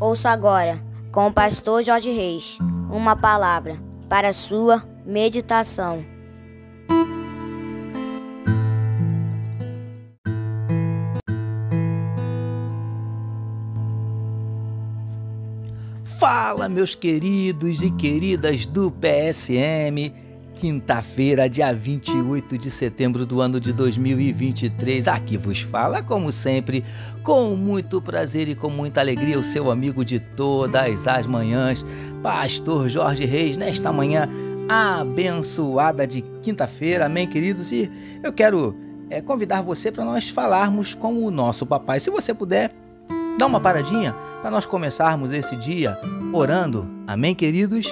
Ouça agora, com o pastor Jorge Reis, uma palavra para sua meditação. Fala, meus queridos e queridas do PSM quinta-feira, dia 28 de setembro do ano de 2023. Aqui vos fala, como sempre, com muito prazer e com muita alegria, o seu amigo de todas as manhãs, Pastor Jorge Reis, nesta manhã abençoada de quinta-feira. Amém, queridos? E eu quero é, convidar você para nós falarmos com o nosso papai. Se você puder, dá uma paradinha para nós começarmos esse dia orando. Amém, queridos?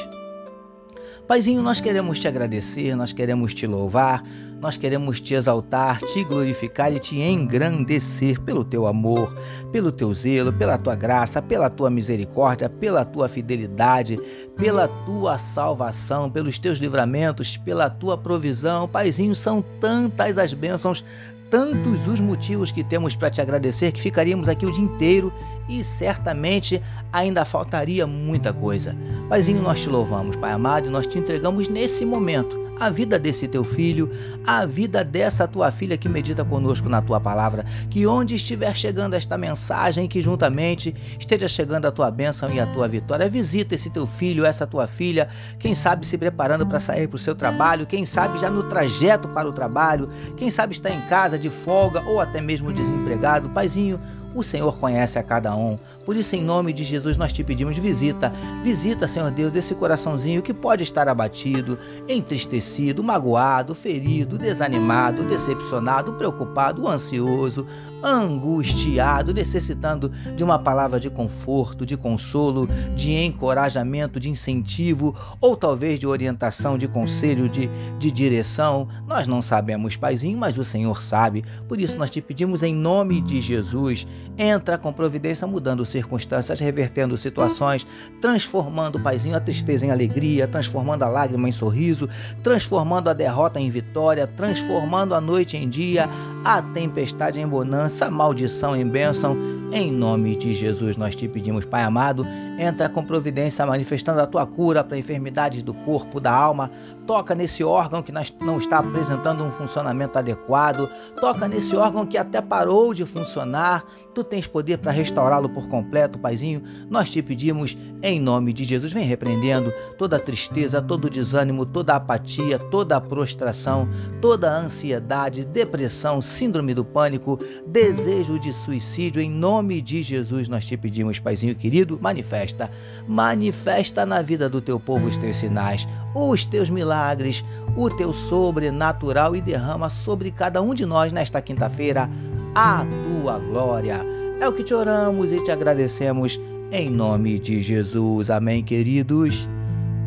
Paizinho, nós queremos te agradecer, nós queremos te louvar, nós queremos te exaltar, te glorificar e te engrandecer pelo teu amor, pelo teu zelo, pela tua graça, pela tua misericórdia, pela tua fidelidade, pela tua salvação, pelos teus livramentos, pela tua provisão. Paizinho, são tantas as bênçãos, tantos os motivos que temos para te agradecer que ficaríamos aqui o dia inteiro e certamente ainda faltaria muita coisa. Paizinho, nós te louvamos, Pai amado, e nós te entregamos nesse momento a vida desse teu filho, a vida dessa tua filha que medita conosco na tua palavra. Que onde estiver chegando esta mensagem, que juntamente esteja chegando a tua bênção e a tua vitória. Visita esse teu filho, essa tua filha, quem sabe se preparando para sair para o seu trabalho, quem sabe já no trajeto para o trabalho, quem sabe está em casa de folga ou até mesmo desempregado. Paizinho, o Senhor conhece a cada um. Por isso, em nome de Jesus, nós te pedimos visita. Visita, Senhor Deus, esse coraçãozinho que pode estar abatido, entristecido, magoado, ferido, desanimado, decepcionado, preocupado, ansioso, angustiado, necessitando de uma palavra de conforto, de consolo, de encorajamento, de incentivo ou talvez de orientação, de conselho, de, de direção. Nós não sabemos, Paizinho, mas o Senhor sabe. Por isso, nós te pedimos em nome de Jesus entra com providência mudando circunstâncias, revertendo situações, transformando, Paizinho, a tristeza em alegria, transformando a lágrima em sorriso, transformando a derrota em vitória, transformando a noite em dia, a tempestade em bonança, a maldição em bênção. Em nome de Jesus nós te pedimos, Pai amado, entra com providência manifestando a tua cura para enfermidades do corpo, da alma, toca nesse órgão que não está apresentando um funcionamento adequado, toca nesse órgão que até parou de funcionar, tu tens poder para restaurá-lo por completo, Paizinho. Nós te pedimos, em nome de Jesus, vem repreendendo toda tristeza, todo desânimo, toda apatia, toda prostração, toda ansiedade, depressão, síndrome do pânico, desejo de suicídio, em nome de Jesus, nós te pedimos, Paizinho querido, manifesta, manifesta na vida do teu povo os teus sinais, os teus milagres, o teu sobrenatural e derrama sobre cada um de nós nesta quinta-feira a tua glória. É o que te oramos e te agradecemos em nome de Jesus. Amém, queridos.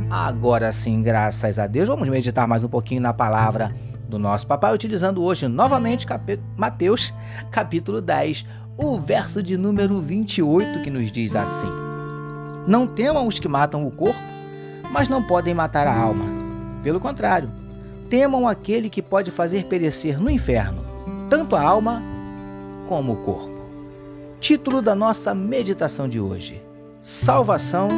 Agora sim, graças a Deus, vamos meditar mais um pouquinho na palavra do nosso papai, utilizando hoje novamente cap... Mateus, capítulo 10, o verso de número 28, que nos diz assim: Não temam os que matam o corpo, mas não podem matar a alma. Pelo contrário, temam aquele que pode fazer perecer no inferno tanto a alma como o corpo. Título da nossa meditação de hoje: Salvação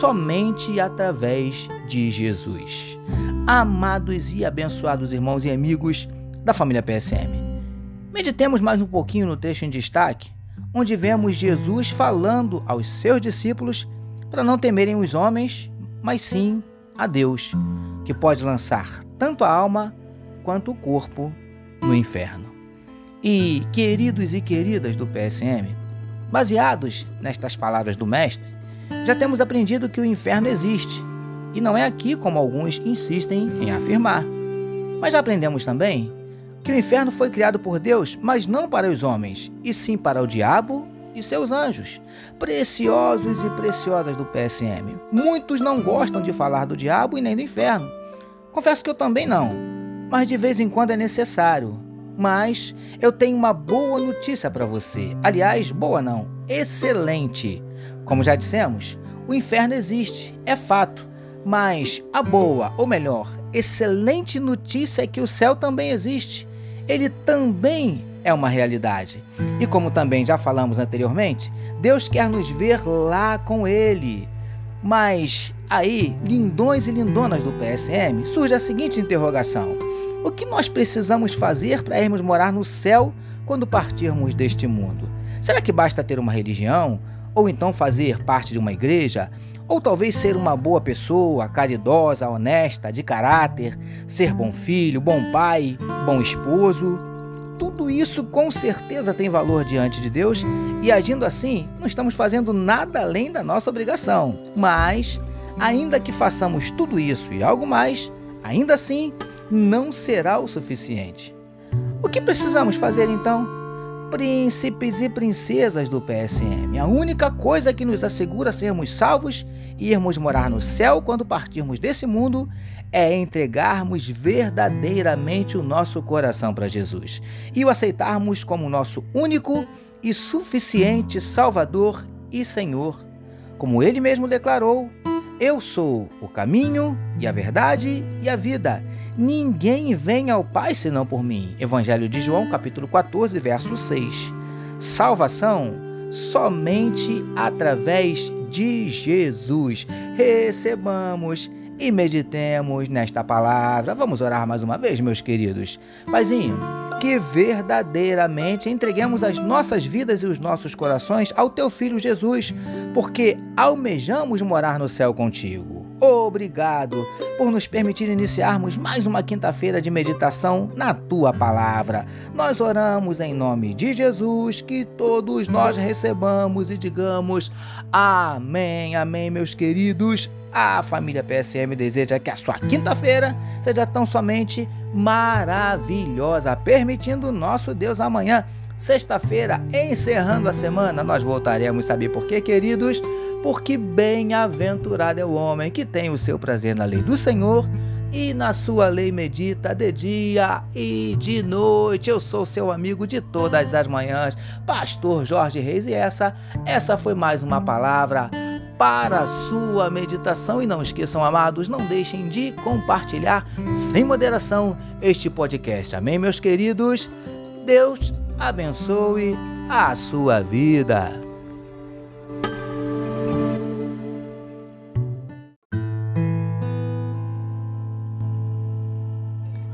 somente através de Jesus. Amados e abençoados irmãos e amigos da família PSM, meditemos mais um pouquinho no texto em destaque, onde vemos Jesus falando aos seus discípulos para não temerem os homens, mas sim a Deus, que pode lançar tanto a alma quanto o corpo no inferno. E, queridos e queridas do PSM, baseados nestas palavras do Mestre, já temos aprendido que o inferno existe e não é aqui como alguns insistem em afirmar. Mas já aprendemos também que o inferno foi criado por Deus, mas não para os homens, e sim para o diabo e seus anjos, preciosos e preciosas do PSM. Muitos não gostam de falar do diabo e nem do inferno. Confesso que eu também não, mas de vez em quando é necessário mas eu tenho uma boa notícia para você. Aliás, boa não, excelente. Como já dissemos, o inferno existe, é fato. Mas a boa, ou melhor, excelente notícia é que o céu também existe. Ele também é uma realidade. E como também já falamos anteriormente, Deus quer nos ver lá com Ele. Mas aí, lindões e lindonas do PSM, surge a seguinte interrogação: O que nós precisamos fazer para irmos morar no céu quando partirmos deste mundo? Será que basta ter uma religião? Ou então fazer parte de uma igreja? Ou talvez ser uma boa pessoa, caridosa, honesta, de caráter, ser bom filho, bom pai, bom esposo? Tudo isso com certeza tem valor diante de Deus e agindo assim, não estamos fazendo nada além da nossa obrigação. Mas, ainda que façamos tudo isso e algo mais, ainda assim não será o suficiente. O que precisamos fazer então? Príncipes e princesas do PSM. A única coisa que nos assegura sermos salvos e irmos morar no céu quando partirmos desse mundo é entregarmos verdadeiramente o nosso coração para Jesus e o aceitarmos como nosso único e suficiente Salvador e Senhor. Como ele mesmo declarou: Eu sou o caminho e a verdade e a vida. Ninguém vem ao Pai senão por mim. Evangelho de João, capítulo 14, verso 6. Salvação somente através de Jesus. Recebamos e meditemos nesta palavra. Vamos orar mais uma vez, meus queridos. Paizinho, que verdadeiramente entreguemos as nossas vidas e os nossos corações ao teu filho Jesus, porque almejamos morar no céu contigo. Obrigado por nos permitir iniciarmos mais uma quinta-feira de meditação na tua palavra. Nós oramos em nome de Jesus, que todos nós recebamos e digamos amém, amém, meus queridos. A família PSM deseja que a sua quinta-feira seja tão somente maravilhosa, permitindo nosso Deus amanhã, sexta-feira, encerrando a semana, nós voltaremos, saber por quê, queridos? Porque bem-aventurado é o homem que tem o seu prazer na lei do Senhor e na sua lei medita de dia e de noite. Eu sou seu amigo de todas as manhãs, Pastor Jorge Reis, e essa, essa foi mais uma palavra para a sua meditação. E não esqueçam, amados, não deixem de compartilhar sem moderação este podcast. Amém, meus queridos? Deus abençoe a sua vida.